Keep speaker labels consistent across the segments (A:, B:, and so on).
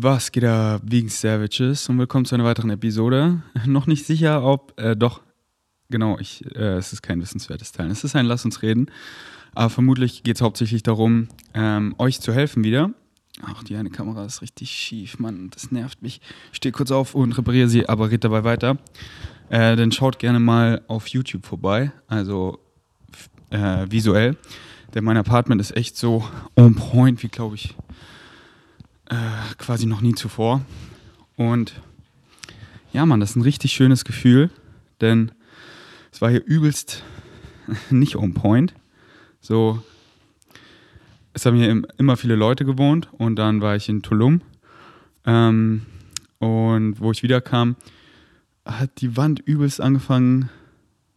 A: Was geht da, Vegan Savages und willkommen zu einer weiteren Episode. Noch nicht sicher, ob, äh, doch, genau, ich, äh, es ist kein wissenswertes Teil. Es ist ein Lass uns reden, aber vermutlich geht es hauptsächlich darum, ähm, euch zu helfen wieder. Ach, die eine Kamera ist richtig schief, Mann, das nervt mich. Ich stehe kurz auf und repariere sie, aber red dabei weiter. Äh, dann schaut gerne mal auf YouTube vorbei, also äh, visuell. Denn mein Apartment ist echt so on point, wie glaube ich äh, quasi noch nie zuvor. Und ja, Mann, das ist ein richtig schönes Gefühl, denn es war hier übelst nicht on point. So, es haben hier immer viele Leute gewohnt und dann war ich in Tulum. Ähm, und wo ich wiederkam, hat die Wand übelst angefangen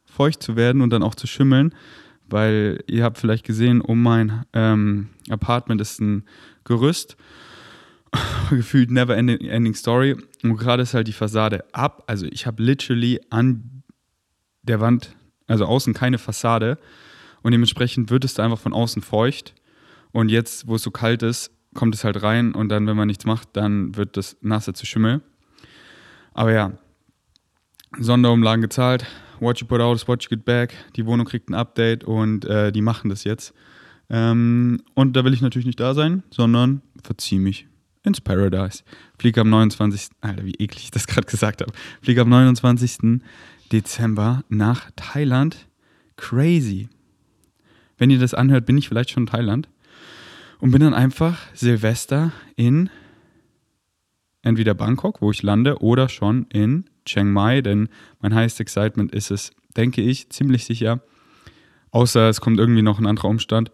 A: feucht zu werden und dann auch zu schimmeln, weil ihr habt vielleicht gesehen, um mein ähm, Apartment ist ein Gerüst gefühlt never ending, ending story. Und gerade ist halt die Fassade ab. Also ich habe literally an der Wand, also außen keine Fassade. Und dementsprechend wird es da einfach von außen feucht. Und jetzt, wo es so kalt ist, kommt es halt rein. Und dann, wenn man nichts macht, dann wird das nasse zu Schimmel. Aber ja, Sonderumlagen gezahlt. What you put out is what you get back. Die Wohnung kriegt ein Update und äh, die machen das jetzt. Ähm, und da will ich natürlich nicht da sein, sondern verziehe mich ins Paradise. Fliege am 29. Alter, wie eklig ich das gerade gesagt habe. Fliege am 29. Dezember nach Thailand. Crazy. Wenn ihr das anhört, bin ich vielleicht schon in Thailand. Und bin dann einfach Silvester in entweder Bangkok, wo ich lande, oder schon in Chiang Mai, denn mein highest excitement ist es, denke ich, ziemlich sicher. Außer es kommt irgendwie noch ein anderer Umstand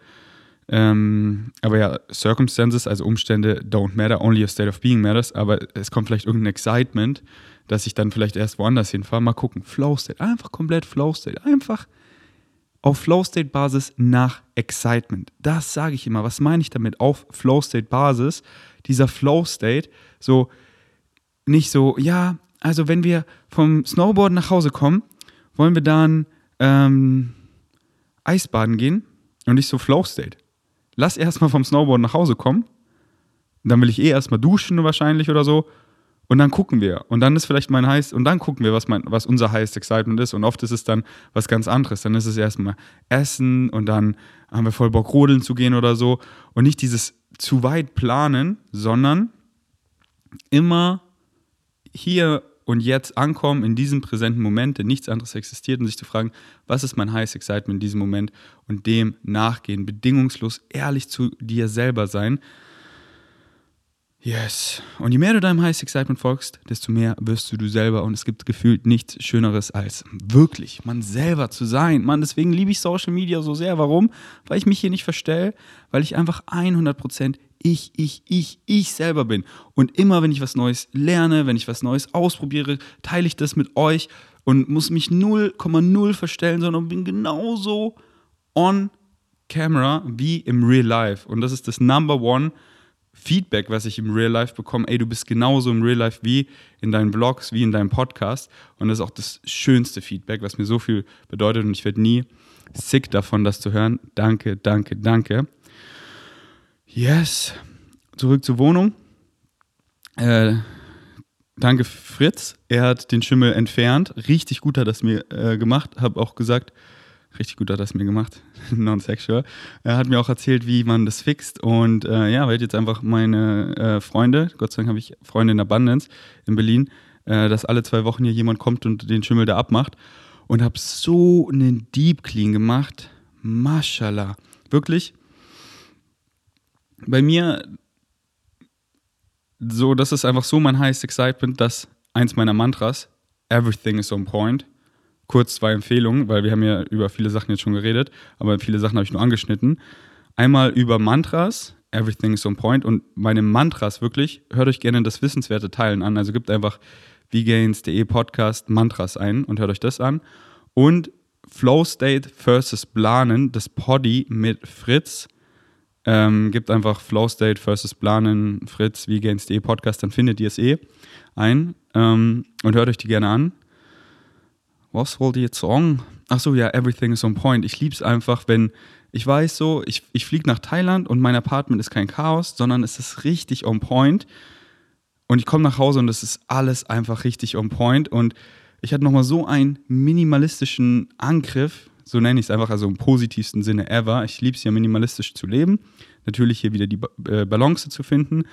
A: ähm, aber ja, Circumstances, also Umstände don't matter, only a state of being matters. Aber es kommt vielleicht irgendein Excitement, dass ich dann vielleicht erst woanders hinfahre. Mal gucken. Flow State, einfach komplett Flow State. Einfach auf Flow State Basis nach Excitement. Das sage ich immer. Was meine ich damit? Auf Flow State Basis. Dieser Flow State, so nicht so, ja, also wenn wir vom Snowboard nach Hause kommen, wollen wir dann ähm, Eisbaden gehen und nicht so Flow State lass erstmal vom Snowboard nach Hause kommen. Dann will ich eh erstmal duschen wahrscheinlich oder so. Und dann gucken wir. Und dann ist vielleicht mein heiß, und dann gucken wir, was, mein, was unser highest excitement ist. Und oft ist es dann was ganz anderes. Dann ist es erstmal Essen und dann haben wir voll Bock, rodeln zu gehen oder so. Und nicht dieses zu weit planen, sondern immer hier und jetzt ankommen in diesem präsenten Moment, denn nichts anderes existiert und sich zu fragen, was ist mein Highest Excitement in diesem Moment und dem nachgehen, bedingungslos ehrlich zu dir selber sein. Yes. Und je mehr du deinem Highest Excitement folgst, desto mehr wirst du du selber und es gibt gefühlt nichts Schöneres als wirklich man selber zu sein. Man, deswegen liebe ich Social Media so sehr. Warum? Weil ich mich hier nicht verstelle, weil ich einfach 100% ich, ich, ich, ich selber bin. Und immer, wenn ich was Neues lerne, wenn ich was Neues ausprobiere, teile ich das mit euch und muss mich 0,0 verstellen, sondern bin genauso on camera wie im Real Life. Und das ist das Number One Feedback, was ich im Real Life bekomme. Ey, du bist genauso im Real Life wie in deinen Vlogs, wie in deinem Podcast. Und das ist auch das schönste Feedback, was mir so viel bedeutet. Und ich werde nie sick davon, das zu hören. Danke, danke, danke. Yes. Zurück zur Wohnung. Äh, danke Fritz. Er hat den Schimmel entfernt. Richtig gut hat er es mir äh, gemacht. Habe auch gesagt, richtig gut hat er es mir gemacht. Non-sexual. Er hat mir auch erzählt, wie man das fixt. Und äh, ja, weil jetzt einfach meine äh, Freunde, Gott sei Dank habe ich Freunde in Abundance in Berlin, äh, dass alle zwei Wochen hier jemand kommt und den Schimmel da abmacht. Und habe so einen Deep Clean gemacht. Mashallah. Wirklich, bei mir, so, das ist einfach so mein highest excitement, dass eins meiner Mantras, everything is on point, kurz zwei Empfehlungen, weil wir haben ja über viele Sachen jetzt schon geredet, aber viele Sachen habe ich nur angeschnitten. Einmal über Mantras, everything is on point und meine Mantras wirklich, hört euch gerne das wissenswerte Teilen an, also gebt einfach vgains.de Podcast Mantras ein und hört euch das an. Und Flow State versus Planen, das Poddy mit Fritz, ähm, gebt einfach Flow State versus Planen, Fritz, wie Gains.de Podcast, dann findet ihr es eh ein ähm, und hört euch die gerne an. Was wollt ihr jetzt sagen? Ach so, ja, everything is on point. Ich liebe es einfach, wenn ich weiß so, ich, ich fliege nach Thailand und mein Apartment ist kein Chaos, sondern es ist richtig on point. Und ich komme nach Hause und es ist alles einfach richtig on point. Und ich hatte nochmal so einen minimalistischen Angriff, so nenne ich es einfach, also im positivsten Sinne ever. Ich liebe es ja, minimalistisch zu leben. Natürlich hier wieder die äh, Balance zu finden.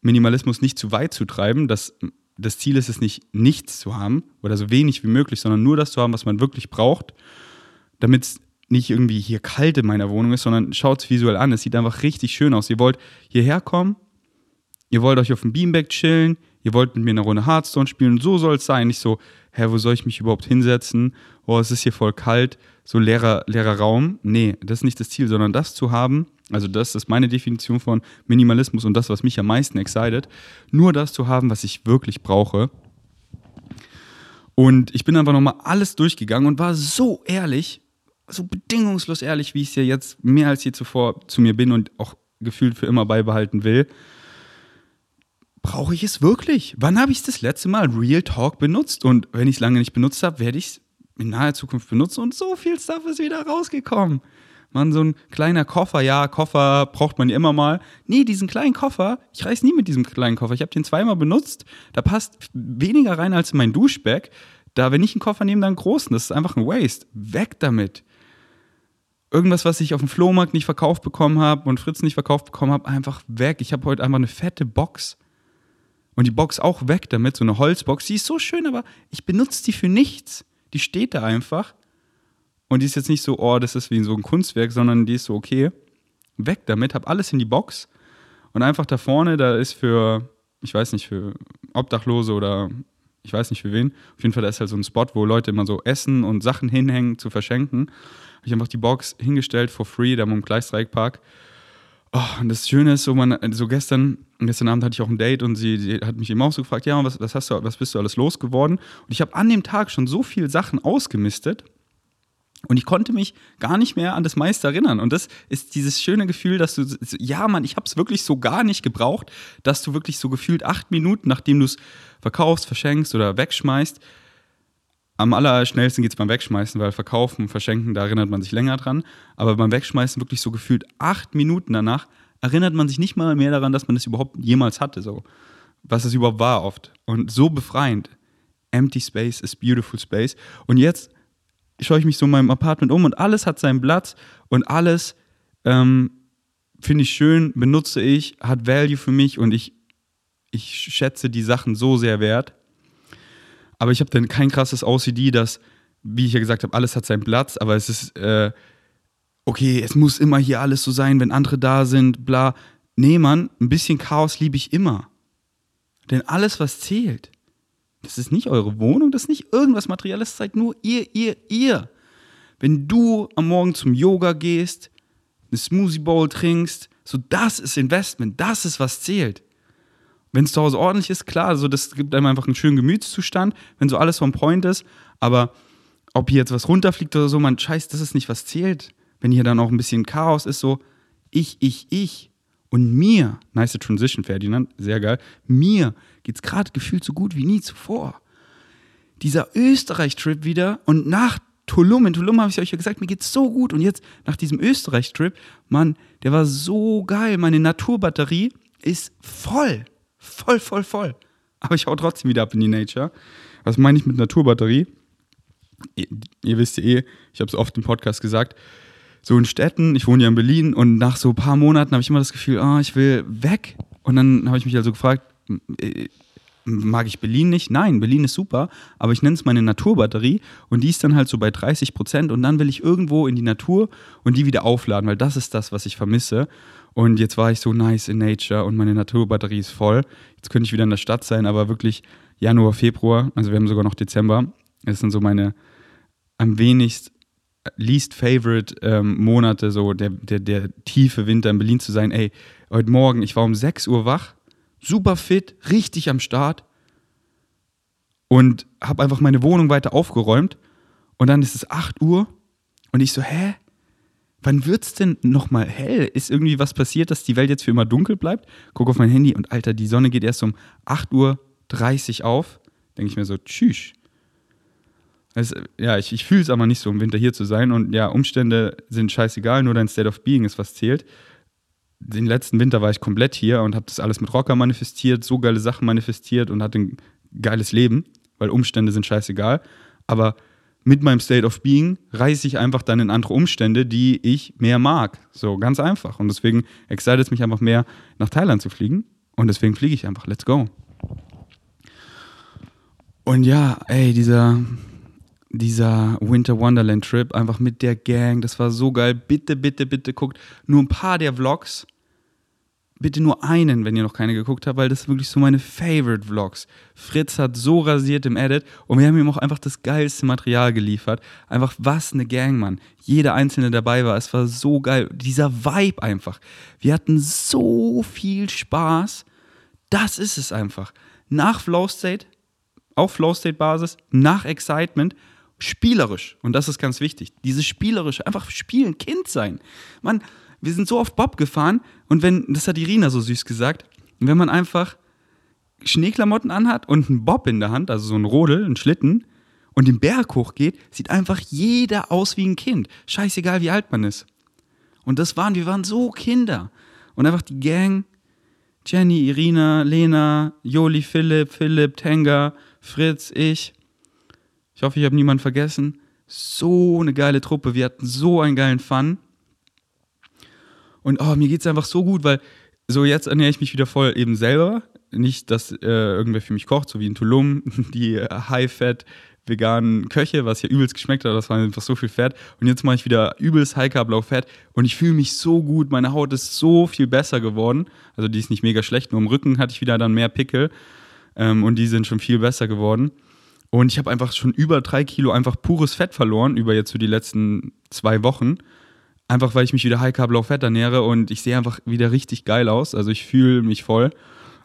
A: Minimalismus nicht zu weit zu treiben. Das, das Ziel ist es nicht, nichts zu haben oder so wenig wie möglich, sondern nur das zu haben, was man wirklich braucht, damit es nicht irgendwie hier kalt in meiner Wohnung ist, sondern schaut es visuell an. Es sieht einfach richtig schön aus. Ihr wollt hierher kommen, ihr wollt euch auf dem Beanbag chillen, ihr wollt mit mir eine Runde Hearthstone spielen so soll es sein. Nicht so, hä, wo soll ich mich überhaupt hinsetzen? Oh, es ist hier voll kalt, so leerer, leerer Raum. Nee, das ist nicht das Ziel, sondern das zu haben, also das ist meine Definition von Minimalismus und das, was mich am meisten excited, nur das zu haben, was ich wirklich brauche. Und ich bin einfach nochmal alles durchgegangen und war so ehrlich, so bedingungslos ehrlich, wie ich es ja jetzt mehr als je zuvor zu mir bin und auch gefühlt für immer beibehalten will. Brauche ich es wirklich? Wann habe ich das letzte Mal Real Talk benutzt? Und wenn ich es lange nicht benutzt habe, werde ich es in naher Zukunft benutzen und so viel Stuff ist wieder rausgekommen. Man, so ein kleiner Koffer, ja, Koffer braucht man ja immer mal. Nee, diesen kleinen Koffer, ich reise nie mit diesem kleinen Koffer. Ich habe den zweimal benutzt. Da passt weniger rein als in mein Duschbag. Da, wenn ich einen Koffer nehme, dann einen großen. Das ist einfach ein Waste. Weg damit irgendwas, was ich auf dem Flohmarkt nicht verkauft bekommen habe und Fritz nicht verkauft bekommen habe, einfach weg. Ich habe heute einfach eine fette Box. Und die Box auch weg damit, so eine Holzbox. Die ist so schön, aber ich benutze die für nichts. Die steht da einfach. Und die ist jetzt nicht so, oh, das ist wie so ein Kunstwerk, sondern die ist so, okay, weg damit, hab alles in die Box. Und einfach da vorne, da ist für, ich weiß nicht, für Obdachlose oder ich weiß nicht für wen. Auf jeden Fall, da ist halt so ein Spot, wo Leute immer so essen und Sachen hinhängen zu verschenken habe ich einfach die Box hingestellt for free, da im Gleisdreieckpark. Oh, und das Schöne ist, so, man, so gestern, gestern Abend hatte ich auch ein Date und sie, sie hat mich eben auch so gefragt, ja, was, was, hast du, was bist du alles losgeworden? Und ich habe an dem Tag schon so viele Sachen ausgemistet und ich konnte mich gar nicht mehr an das meiste erinnern. Und das ist dieses schöne Gefühl, dass du, ja, Mann, ich habe es wirklich so gar nicht gebraucht, dass du wirklich so gefühlt acht Minuten, nachdem du es verkaufst, verschenkst oder wegschmeißt, am allerschnellsten geht es beim Wegschmeißen, weil Verkaufen, Verschenken, da erinnert man sich länger dran. Aber beim Wegschmeißen wirklich so gefühlt acht Minuten danach erinnert man sich nicht mal mehr daran, dass man das überhaupt jemals hatte, so. Was es überhaupt war oft. Und so befreiend. Empty Space is beautiful space. Und jetzt schaue ich mich so in meinem Apartment um und alles hat seinen Platz und alles ähm, finde ich schön, benutze ich, hat Value für mich und ich, ich schätze die Sachen so sehr wert. Aber ich habe dann kein krasses OCD, dass, wie ich ja gesagt habe, alles hat seinen Platz, aber es ist, äh, okay, es muss immer hier alles so sein, wenn andere da sind, bla. Nee, Mann, ein bisschen Chaos liebe ich immer. Denn alles, was zählt, das ist nicht eure Wohnung, das ist nicht irgendwas Materielles, seid nur ihr, ihr, ihr. Wenn du am Morgen zum Yoga gehst, eine Smoothie Bowl trinkst, so das ist Investment, das ist was zählt. Wenn es zu Hause ordentlich ist, klar, also das gibt einem einfach einen schönen Gemütszustand, wenn so alles vom Point ist. Aber ob hier jetzt was runterfliegt oder so, man scheiß, das ist nicht was zählt. Wenn hier dann auch ein bisschen Chaos ist, so ich, ich, ich. Und mir, nice Transition, Ferdinand, sehr geil, mir geht es gerade gefühlt so gut wie nie zuvor. Dieser Österreich-Trip wieder und nach Tulum, in Tulum habe ich euch ja gesagt, mir geht's so gut. Und jetzt nach diesem Österreich-Trip, Mann, der war so geil. Meine Naturbatterie ist voll. Voll, voll, voll. Aber ich hau trotzdem wieder ab in die Nature. Was meine ich mit Naturbatterie? Ihr, ihr wisst ja eh, ich habe es oft im Podcast gesagt, so in Städten, ich wohne ja in Berlin und nach so ein paar Monaten habe ich immer das Gefühl, oh, ich will weg. Und dann habe ich mich also gefragt, äh, mag ich Berlin nicht? Nein, Berlin ist super, aber ich nenne es meine Naturbatterie und die ist dann halt so bei 30 Prozent und dann will ich irgendwo in die Natur und die wieder aufladen, weil das ist das, was ich vermisse. Und jetzt war ich so nice in Nature und meine Naturbatterie ist voll. Jetzt könnte ich wieder in der Stadt sein, aber wirklich Januar, Februar, also wir haben sogar noch Dezember. Das sind so meine am wenigst least favorite ähm, Monate, so der, der, der tiefe Winter in Berlin zu sein. Ey, heute Morgen, ich war um 6 Uhr wach, super fit, richtig am Start und habe einfach meine Wohnung weiter aufgeräumt. Und dann ist es 8 Uhr und ich so, hä? wann wird's denn nochmal hell? Ist irgendwie was passiert, dass die Welt jetzt für immer dunkel bleibt? Guck auf mein Handy und Alter, die Sonne geht erst um 8.30 Uhr auf. Denke ich mir so, tschüss. Also, ja, ich, ich fühle es aber nicht so, im Winter hier zu sein. Und ja, Umstände sind scheißegal, nur dein State of Being ist, was zählt. Den letzten Winter war ich komplett hier und habe das alles mit Rocker manifestiert, so geile Sachen manifestiert und hatte ein geiles Leben, weil Umstände sind scheißegal. Aber mit meinem State of Being reise ich einfach dann in andere Umstände, die ich mehr mag. So ganz einfach. Und deswegen excited es mich einfach mehr, nach Thailand zu fliegen. Und deswegen fliege ich einfach. Let's go. Und ja, ey, dieser, dieser Winter Wonderland Trip, einfach mit der Gang, das war so geil. Bitte, bitte, bitte guckt nur ein paar der Vlogs. Bitte nur einen, wenn ihr noch keine geguckt habt, weil das wirklich so meine Favorite Vlogs. Fritz hat so rasiert im Edit und wir haben ihm auch einfach das geilste Material geliefert. Einfach was eine Gang, Mann. Jeder einzelne dabei war. Es war so geil. Dieser Vibe einfach. Wir hatten so viel Spaß. Das ist es einfach. Nach Flow State, auf Flow State Basis, nach Excitement spielerisch. Und das ist ganz wichtig. Dieses spielerische, einfach spielen, Kind sein. Man, wir sind so oft Bob gefahren und wenn, das hat Irina so süß gesagt, wenn man einfach Schneeklamotten anhat und einen Bob in der Hand, also so ein Rodel, ein Schlitten, und den Berg hochgeht, sieht einfach jeder aus wie ein Kind. Scheißegal, wie alt man ist. Und das waren, wir waren so Kinder. Und einfach die Gang, Jenny, Irina, Lena, Joli, Philipp, Philipp, Tenga, Fritz, ich, ich hoffe, ich habe niemanden vergessen. So eine geile Truppe. Wir hatten so einen geilen Fun. Und oh, mir geht es einfach so gut, weil so jetzt ernähre ich mich wieder voll eben selber. Nicht, dass äh, irgendwer für mich kocht, so wie in Tulum, die High-Fat veganen Köche, was hier übelst geschmeckt hat, das war einfach so viel Fett. Und jetzt mache ich wieder übelst High Carb Low Fat und ich fühle mich so gut. Meine Haut ist so viel besser geworden. Also die ist nicht mega schlecht, nur im Rücken hatte ich wieder dann mehr Pickel ähm, und die sind schon viel besser geworden. Und ich habe einfach schon über drei Kilo einfach pures Fett verloren, über jetzt so die letzten zwei Wochen. Einfach weil ich mich wieder High Carb Low Fett ernähre und ich sehe einfach wieder richtig geil aus. Also ich fühle mich voll.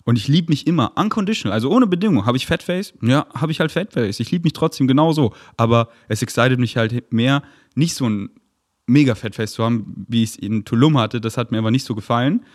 A: Und ich liebe mich immer, unconditional, also ohne Bedingung. Habe ich Fatface? Ja, habe ich halt Fatface. Ich liebe mich trotzdem genauso. Aber es excited mich halt mehr, nicht so ein mega Fatface zu haben, wie ich es in Tulum hatte. Das hat mir aber nicht so gefallen.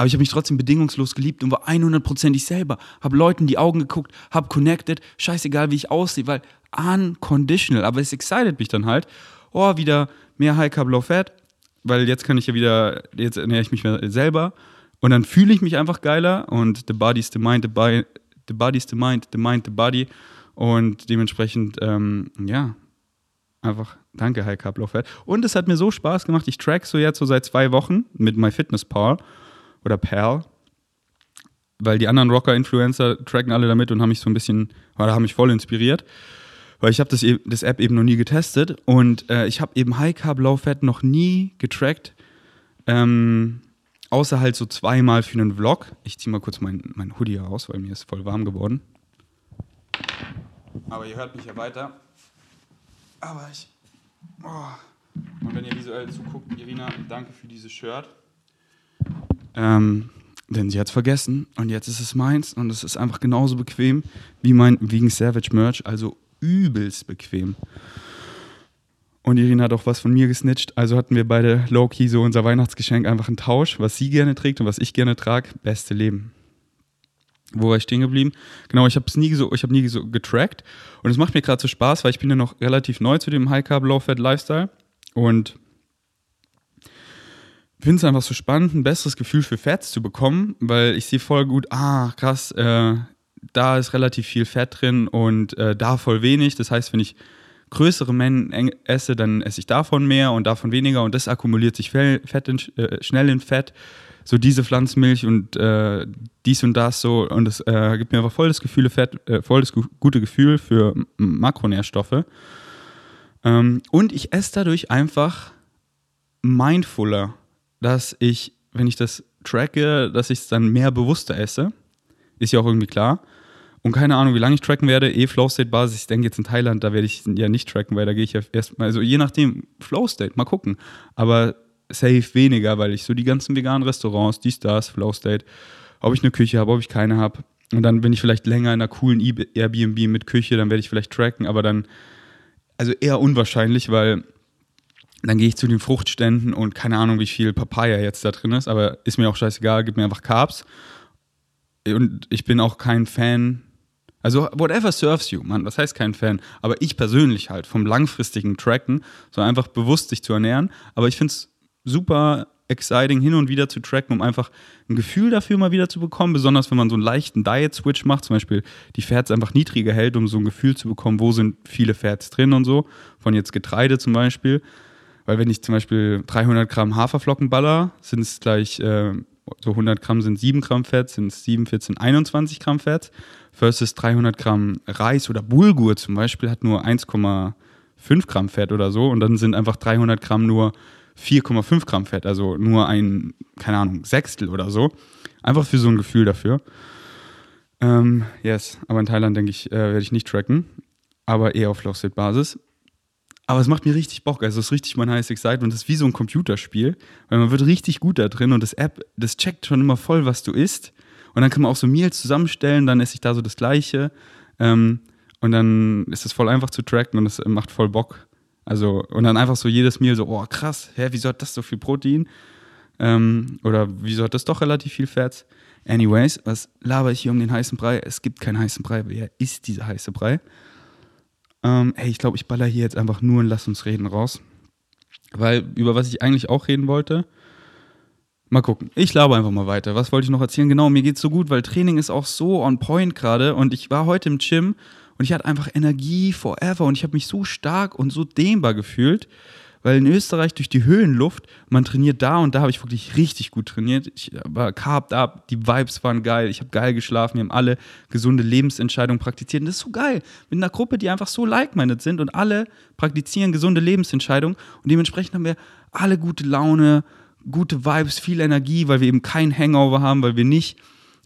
A: Aber ich habe mich trotzdem bedingungslos geliebt und war 100% ich selber. Habe Leuten die Augen geguckt, habe connected, scheißegal wie ich aussehe, weil unconditional. Aber es excited mich dann halt. Oh, wieder mehr High Carb, Low Fat, weil jetzt kann ich ja wieder, jetzt ernähre ich mich selber. Und dann fühle ich mich einfach geiler und the body's the mind, the, body, the body's the mind, the mind, the body. Und dementsprechend, ähm, ja, einfach danke, High Carb, Low Fat. Und es hat mir so Spaß gemacht. Ich track so jetzt so seit zwei Wochen mit MyFitnessPal oder Perl, weil die anderen Rocker-Influencer tracken alle damit und haben mich so ein bisschen, oder haben mich voll inspiriert. Weil ich habe das, e-, das App eben noch nie getestet und äh, ich habe eben High Carb, Low Fat noch nie getrackt. Ähm, außer halt so zweimal für einen Vlog. Ich ziehe mal kurz mein, mein Hoodie aus, weil mir ist voll warm geworden. Aber ihr hört mich ja weiter. Aber ich. Oh. Und wenn ihr visuell zuguckt, Irina, danke für dieses Shirt. Ähm, denn sie hat es vergessen und jetzt ist es meins und es ist einfach genauso bequem wie mein Vegan Savage Merch, also übelst bequem. Und Irina hat auch was von mir gesnitcht, also hatten wir beide low-key so unser Weihnachtsgeschenk, einfach einen Tausch, was sie gerne trägt und was ich gerne trage, beste Leben. Wo war ich stehen geblieben? Genau, ich habe es nie so, ich habe nie so getrackt und es macht mir gerade so Spaß, weil ich bin ja noch relativ neu zu dem High Carb Low Fat Lifestyle und finde es einfach so spannend, ein besseres Gefühl für Fats zu bekommen, weil ich sehe voll gut, ah, krass, äh, da ist relativ viel Fett drin und äh, da voll wenig. Das heißt, wenn ich größere Mengen esse, dann esse ich davon mehr und davon weniger und das akkumuliert sich Fett in, äh, schnell in Fett. So diese Pflanzenmilch und äh, dies und das so und das äh, gibt mir einfach voll das Gefühl, Fett, äh, voll das gute Gefühl für Makronährstoffe. Ähm, und ich esse dadurch einfach mindfuller dass ich, wenn ich das tracke, dass ich es dann mehr bewusster esse. Ist ja auch irgendwie klar. Und keine Ahnung, wie lange ich tracken werde. Eh Flow State Basis. Ich denke jetzt in Thailand, da werde ich ja nicht tracken, weil da gehe ich ja erstmal, also je nachdem, Flow State, mal gucken. Aber safe weniger, weil ich so die ganzen veganen Restaurants, dies, das, Flow State, ob ich eine Küche habe, ob ich keine habe. Und dann bin ich vielleicht länger in einer coolen Airbnb mit Küche, dann werde ich vielleicht tracken, aber dann, also eher unwahrscheinlich, weil dann gehe ich zu den Fruchtständen und keine Ahnung, wie viel Papaya jetzt da drin ist, aber ist mir auch scheißegal, gib mir einfach Carbs. Und ich bin auch kein Fan, also whatever serves you, man, was heißt kein Fan, aber ich persönlich halt vom langfristigen Tracken, so einfach bewusst sich zu ernähren, aber ich finde es super exciting, hin und wieder zu tracken, um einfach ein Gefühl dafür mal wieder zu bekommen. Besonders wenn man so einen leichten Diet-Switch macht, zum Beispiel die Fats einfach niedriger hält, um so ein Gefühl zu bekommen, wo sind viele Fats drin und so. Von jetzt Getreide zum Beispiel. Weil wenn ich zum Beispiel 300 Gramm Haferflocken baller, sind es gleich äh, so 100 Gramm sind 7 Gramm Fett, sind es 7, 14, 21 Gramm Fett. Versus 300 Gramm Reis oder Bulgur zum Beispiel hat nur 1,5 Gramm Fett oder so. Und dann sind einfach 300 Gramm nur 4,5 Gramm Fett, also nur ein, keine Ahnung, Sechstel oder so. Einfach für so ein Gefühl dafür. Ähm, yes, aber in Thailand denke ich, äh, werde ich nicht tracken, aber eher auf Low-State-Basis. Aber es macht mir richtig Bock. Also es ist richtig mein heißes Excitement. Das ist wie so ein Computerspiel, weil man wird richtig gut da drin und das App, das checkt schon immer voll, was du isst. Und dann kann man auch so Meals zusammenstellen, dann esse ich da so das Gleiche. Ähm, und dann ist es voll einfach zu tracken und es macht voll Bock. Also, und dann einfach so jedes Meal so, oh krass, hä, wieso hat das so viel Protein? Ähm, oder wieso hat das doch relativ viel Fett? Anyways, was laber ich hier um den heißen Brei? Es gibt keinen heißen Brei, wer ist dieser heiße Brei? Ähm, hey, ich glaube, ich baller hier jetzt einfach nur ein Lass uns reden raus. Weil über was ich eigentlich auch reden wollte, mal gucken. Ich laber einfach mal weiter. Was wollte ich noch erzählen? Genau, mir geht's so gut, weil Training ist auch so on point gerade und ich war heute im Gym und ich hatte einfach Energie forever und ich habe mich so stark und so dehnbar gefühlt, weil in Österreich durch die Höhenluft, man trainiert da und da habe ich wirklich richtig gut trainiert. Ich war carved up, die Vibes waren geil, ich habe geil geschlafen, wir haben alle gesunde Lebensentscheidungen praktiziert. Und das ist so geil, mit einer Gruppe, die einfach so like-minded sind und alle praktizieren gesunde Lebensentscheidungen und dementsprechend haben wir alle gute Laune, gute Vibes, viel Energie, weil wir eben kein Hangover haben, weil wir nicht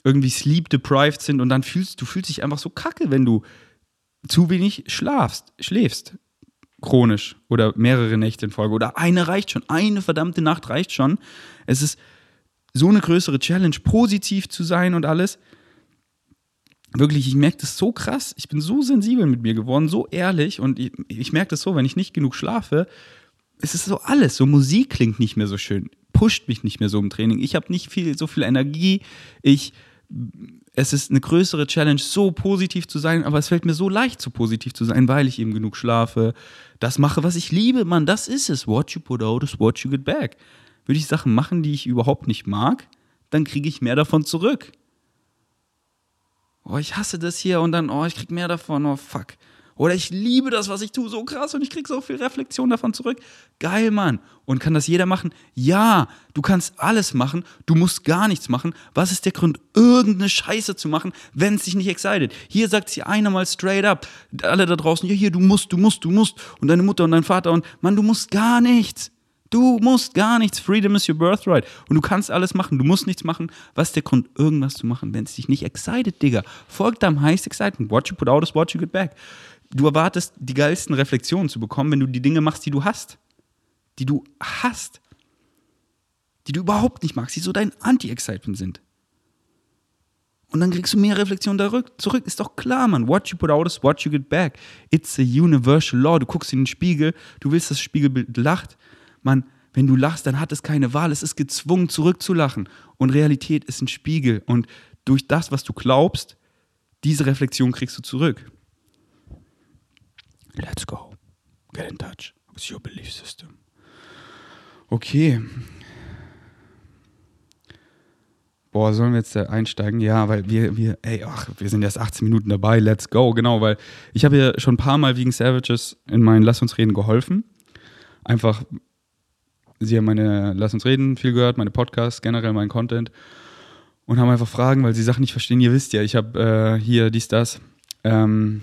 A: irgendwie sleep deprived sind und dann fühlst du fühlst dich einfach so kacke, wenn du zu wenig schlafst, schläfst chronisch oder mehrere Nächte in Folge oder eine reicht schon, eine verdammte Nacht reicht schon. Es ist so eine größere Challenge, positiv zu sein und alles. Wirklich, ich merke das so krass. Ich bin so sensibel mit mir geworden, so ehrlich und ich, ich merke das so, wenn ich nicht genug schlafe, es ist so alles. So Musik klingt nicht mehr so schön, pusht mich nicht mehr so im Training. Ich habe nicht viel, so viel Energie. Ich es ist eine größere Challenge, so positiv zu sein, aber es fällt mir so leicht, so positiv zu sein, weil ich eben genug schlafe, das mache, was ich liebe, Mann, das ist es. What you put out is what you get back. Würde ich Sachen machen, die ich überhaupt nicht mag, dann kriege ich mehr davon zurück. Oh, ich hasse das hier und dann, oh, ich krieg mehr davon, oh, fuck. Oder ich liebe das, was ich tue, so krass und ich kriege so viel Reflexion davon zurück. Geil, Mann. Und kann das jeder machen? Ja, du kannst alles machen, du musst gar nichts machen. Was ist der Grund, irgendeine Scheiße zu machen, wenn es dich nicht excited? Hier sagt sie einer mal straight up, alle da draußen, ja, hier, du musst, du musst, du musst. Und deine Mutter und dein Vater und, Mann, du musst gar nichts. Du musst gar nichts. Freedom is your birthright. Und du kannst alles machen. Du musst nichts machen. Was ist der Grund, irgendwas zu machen, wenn es dich nicht excited, Digga? Folgt deinem highest excitement. What you put out is what you get back du erwartest, die geilsten Reflexionen zu bekommen, wenn du die Dinge machst, die du hast. Die du hast. Die du überhaupt nicht magst, die so dein Anti-Excitement sind. Und dann kriegst du mehr Reflexionen zurück. Ist doch klar, Mann. What you put out is what you get back. It's a universal law. Du guckst in den Spiegel, du willst, dass das Spiegelbild lacht. Mann, wenn du lachst, dann hat es keine Wahl. Es ist gezwungen, zurückzulachen. Und Realität ist ein Spiegel. Und durch das, was du glaubst, diese Reflexion kriegst du zurück. Let's go. Get in touch with your belief system. Okay. Boah, sollen wir jetzt einsteigen? Ja, weil wir, wir, ey, ach, wir sind erst 18 Minuten dabei, let's go, genau, weil ich habe ja schon ein paar Mal wegen Savages in meinen Lass uns reden geholfen. Einfach, sie haben meine Lass uns reden viel gehört, meine Podcasts, generell meinen Content und haben einfach Fragen, weil sie Sachen nicht verstehen. Ihr wisst ja, ich habe äh, hier dies, das. Ähm,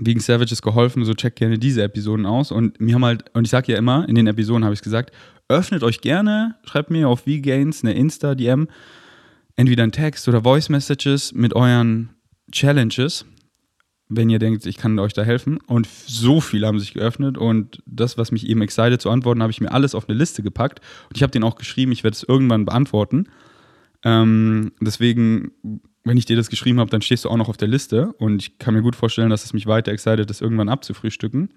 A: wegen Savages geholfen, so checkt gerne diese Episoden aus. Und mir haben halt, und ich sage ja immer, in den Episoden habe ich es gesagt, öffnet euch gerne, schreibt mir auf VGains eine Insta-DM, entweder ein Text oder Voice Messages mit euren Challenges, wenn ihr denkt, ich kann euch da helfen. Und so viele haben sich geöffnet und das, was mich eben excited zu antworten, habe ich mir alles auf eine Liste gepackt. Und ich habe den auch geschrieben, ich werde es irgendwann beantworten. Ähm, deswegen wenn ich dir das geschrieben habe, dann stehst du auch noch auf der Liste und ich kann mir gut vorstellen, dass es mich weiter excited, das irgendwann abzufrühstücken.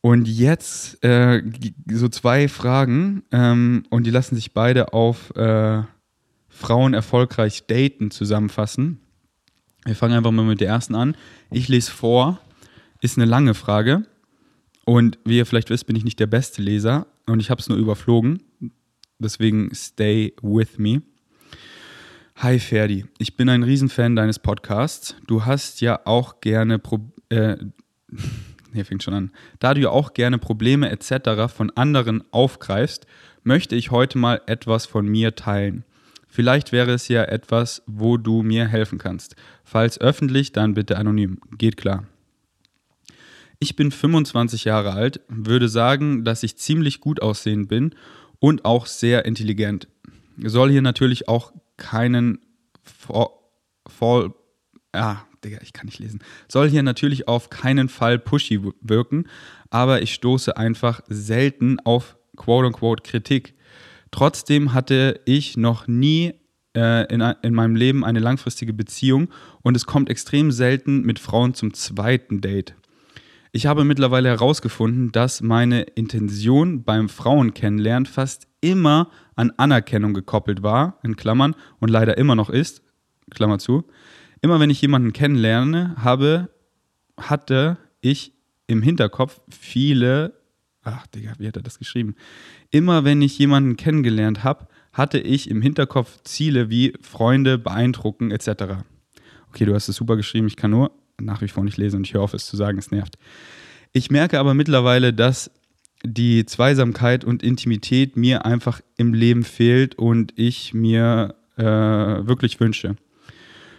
A: Und jetzt äh, so zwei Fragen ähm, und die lassen sich beide auf äh, Frauen erfolgreich daten zusammenfassen. Wir fangen einfach mal mit der ersten an. Ich lese vor, ist eine lange Frage und wie ihr vielleicht wisst, bin ich nicht der beste Leser, und ich habe es nur überflogen. Deswegen stay with me. Hi Ferdi, ich bin ein Riesenfan deines Podcasts. Du hast ja auch gerne Pro äh, hier fängt schon an. Da du ja auch gerne Probleme etc. von anderen aufgreifst, möchte ich heute mal etwas von mir teilen. Vielleicht wäre es ja etwas, wo du mir helfen kannst. Falls öffentlich, dann bitte anonym. Geht klar. Ich bin 25 Jahre alt, würde sagen, dass ich ziemlich gut aussehend bin und auch sehr intelligent. Soll hier natürlich auch keinen Fall. Ah, Digga, ich kann nicht lesen. Soll hier natürlich auf keinen Fall pushy wirken, aber ich stoße einfach selten auf quote-unquote Kritik. Trotzdem hatte ich noch nie äh, in, in meinem Leben eine langfristige Beziehung und es kommt extrem selten mit Frauen zum zweiten Date. Ich habe mittlerweile herausgefunden, dass meine Intention beim Frauenkennenlernen fast immer an Anerkennung gekoppelt war, in Klammern, und leider immer noch ist, Klammer zu. Immer wenn ich jemanden kennenlerne, habe, hatte ich im Hinterkopf viele, ach Digga, wie hat er das geschrieben? Immer wenn ich jemanden kennengelernt habe, hatte ich im Hinterkopf Ziele wie Freunde beeindrucken etc. Okay, du hast es super geschrieben, ich kann nur nach wie vor nicht lesen und ich höre auf, es zu sagen, es nervt. Ich merke aber mittlerweile, dass die Zweisamkeit und Intimität mir einfach im Leben fehlt und ich mir äh, wirklich wünsche.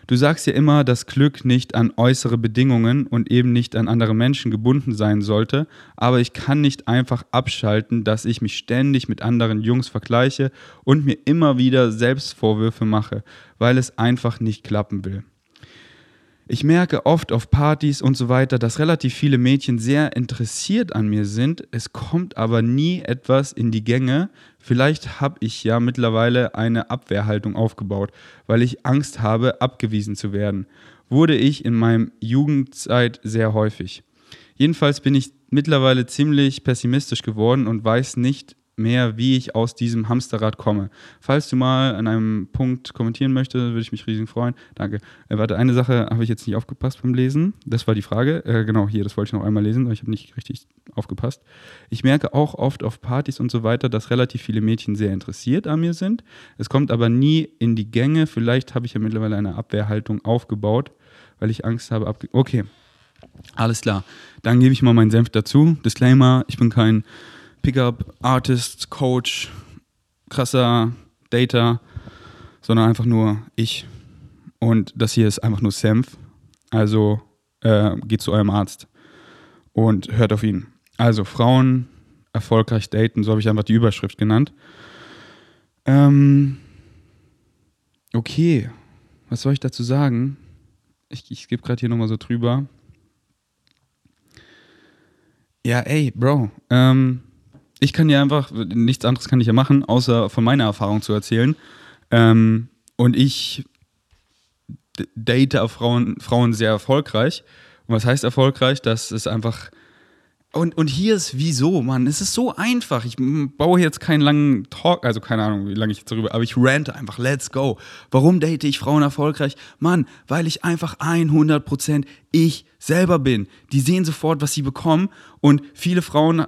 A: Du sagst ja immer, dass Glück nicht an äußere Bedingungen und eben nicht an andere Menschen gebunden sein sollte, aber ich kann nicht einfach abschalten, dass ich mich ständig mit anderen Jungs vergleiche und mir immer wieder Selbstvorwürfe mache, weil es einfach nicht klappen will. Ich merke oft auf Partys und so weiter, dass relativ viele Mädchen sehr interessiert an mir sind. Es kommt aber nie etwas in die Gänge. Vielleicht habe ich ja mittlerweile eine Abwehrhaltung aufgebaut, weil ich Angst habe, abgewiesen zu werden. Wurde ich in meinem Jugendzeit sehr häufig. Jedenfalls bin ich mittlerweile ziemlich pessimistisch geworden und weiß nicht, mehr, wie ich aus diesem Hamsterrad komme. Falls du mal an einem Punkt kommentieren möchtest, würde ich mich riesig freuen. Danke. Äh, warte, eine Sache habe ich jetzt nicht aufgepasst beim Lesen. Das war die Frage. Äh, genau, hier, das wollte ich noch einmal lesen, aber ich habe nicht richtig aufgepasst. Ich merke auch oft auf Partys und so weiter, dass relativ viele Mädchen sehr interessiert an mir sind. Es kommt aber nie in die Gänge. Vielleicht habe ich ja mittlerweile eine Abwehrhaltung aufgebaut, weil ich Angst habe. Okay, alles klar. Dann gebe ich mal meinen Senf dazu. Disclaimer: Ich bin kein Pickup, Artist, Coach, krasser Data, sondern einfach nur ich. Und das hier ist einfach nur Senf. Also äh, geht zu eurem Arzt und hört auf ihn. Also Frauen erfolgreich daten, so habe ich einfach die Überschrift genannt. Ähm, okay, was soll ich dazu sagen? Ich, ich gebe gerade hier nochmal so drüber. Ja, ey, Bro, ähm, ich kann ja einfach, nichts anderes kann ich ja machen, außer von meiner Erfahrung zu erzählen. Ähm, und ich date Frauen, Frauen sehr erfolgreich. Und was heißt erfolgreich? Das ist einfach. Und, und hier ist wieso, Mann. Es ist so einfach. Ich baue jetzt keinen langen Talk, also keine Ahnung, wie lange ich jetzt darüber, aber ich rante einfach. Let's go. Warum date ich Frauen erfolgreich? Mann, weil ich einfach 100% ich selber bin. Die sehen sofort, was sie bekommen. Und viele Frauen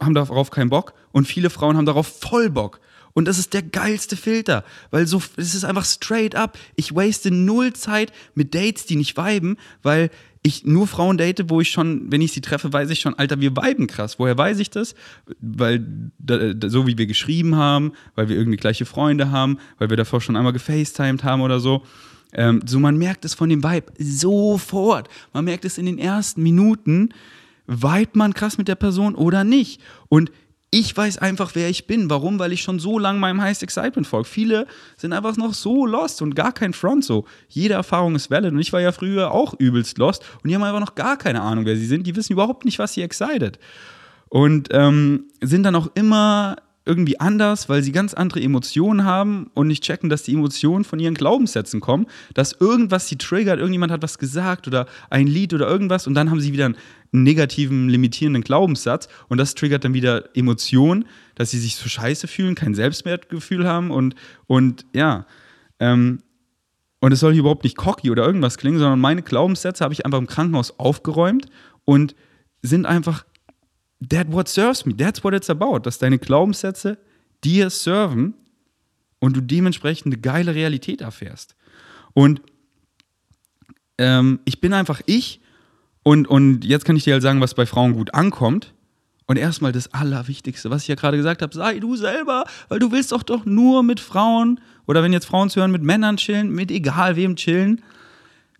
A: haben darauf keinen Bock und viele Frauen haben darauf voll Bock. Und das ist der geilste Filter, weil so, es ist einfach straight up. Ich waste null Zeit mit Dates, die nicht viben, weil ich nur Frauen date, wo ich schon, wenn ich sie treffe, weiß ich schon, Alter, wir viben krass. Woher weiß ich das? Weil da, da, so wie wir geschrieben haben, weil wir irgendwie gleiche Freunde haben, weil wir davor schon einmal gefacetimed haben oder so. Ähm, so, man merkt es von dem Vibe sofort. Man merkt es in den ersten Minuten Weibt man krass mit der Person oder nicht? Und ich weiß einfach, wer ich bin. Warum? Weil ich schon so lange meinem Highest Excitement folge. Viele sind einfach noch so lost und gar kein Front so. Jede Erfahrung ist valid und ich war ja früher auch übelst lost und die haben einfach noch gar keine Ahnung, wer sie sind. Die wissen überhaupt nicht, was sie excited. Und ähm, sind dann auch immer irgendwie anders, weil sie ganz andere Emotionen haben und nicht checken, dass die Emotionen von ihren Glaubenssätzen kommen, dass irgendwas sie triggert, irgendjemand hat was gesagt oder ein Lied oder irgendwas und dann haben sie wieder einen negativen, limitierenden Glaubenssatz und das triggert dann wieder Emotionen, dass sie sich so scheiße fühlen, kein Selbstwertgefühl haben und, und ja, ähm, und es soll hier überhaupt nicht cocky oder irgendwas klingen, sondern meine Glaubenssätze habe ich einfach im Krankenhaus aufgeräumt und sind einfach that what serves me, that's what it's about, dass deine Glaubenssätze dir serven und du dementsprechend eine geile Realität erfährst. Und ähm, ich bin einfach ich und, und jetzt kann ich dir halt sagen, was bei Frauen gut ankommt. Und erstmal das Allerwichtigste, was ich ja gerade gesagt habe, sei du selber, weil du willst doch doch nur mit Frauen oder wenn jetzt Frauen zu hören, mit Männern chillen, mit egal wem chillen,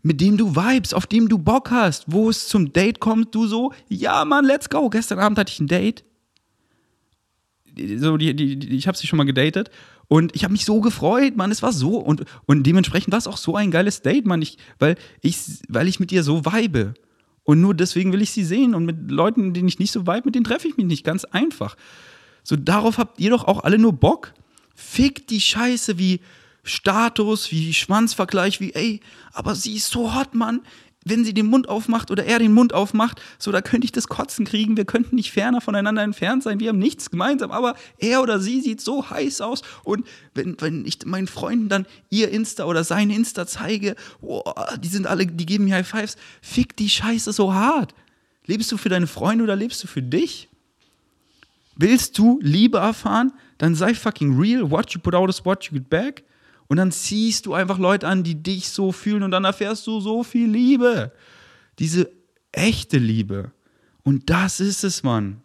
A: mit dem du vibes, auf dem du Bock hast, wo es zum Date kommt, du so, ja Mann, let's go. Gestern Abend hatte ich ein Date. So, die, die, die ich habe sie schon mal gedatet und ich habe mich so gefreut, Mann, es war so und, und dementsprechend war es auch so ein geiles Date, Mann, ich, weil, ich, weil ich mit ihr so vibe. Und nur deswegen will ich sie sehen. Und mit Leuten, denen ich nicht so weit, mit denen treffe ich mich nicht. Ganz einfach. So, darauf habt ihr doch auch alle nur Bock. Fick die Scheiße wie Status, wie Schwanzvergleich, wie, ey, aber sie ist so hot, Mann wenn sie den Mund aufmacht oder er den Mund aufmacht, so da könnte ich das Kotzen kriegen, wir könnten nicht ferner voneinander entfernt sein, wir haben nichts gemeinsam, aber er oder sie sieht so heiß aus und wenn, wenn ich meinen Freunden dann ihr Insta oder sein Insta zeige, oh, die sind alle, die geben mir High Fives, fick die Scheiße so hart. Lebst du für deine Freunde oder lebst du für dich? Willst du Liebe erfahren? Dann sei fucking real. What you put out is what you get back. Und dann ziehst du einfach Leute an, die dich so fühlen und dann erfährst du so viel Liebe. Diese echte Liebe. Und das ist es, Mann.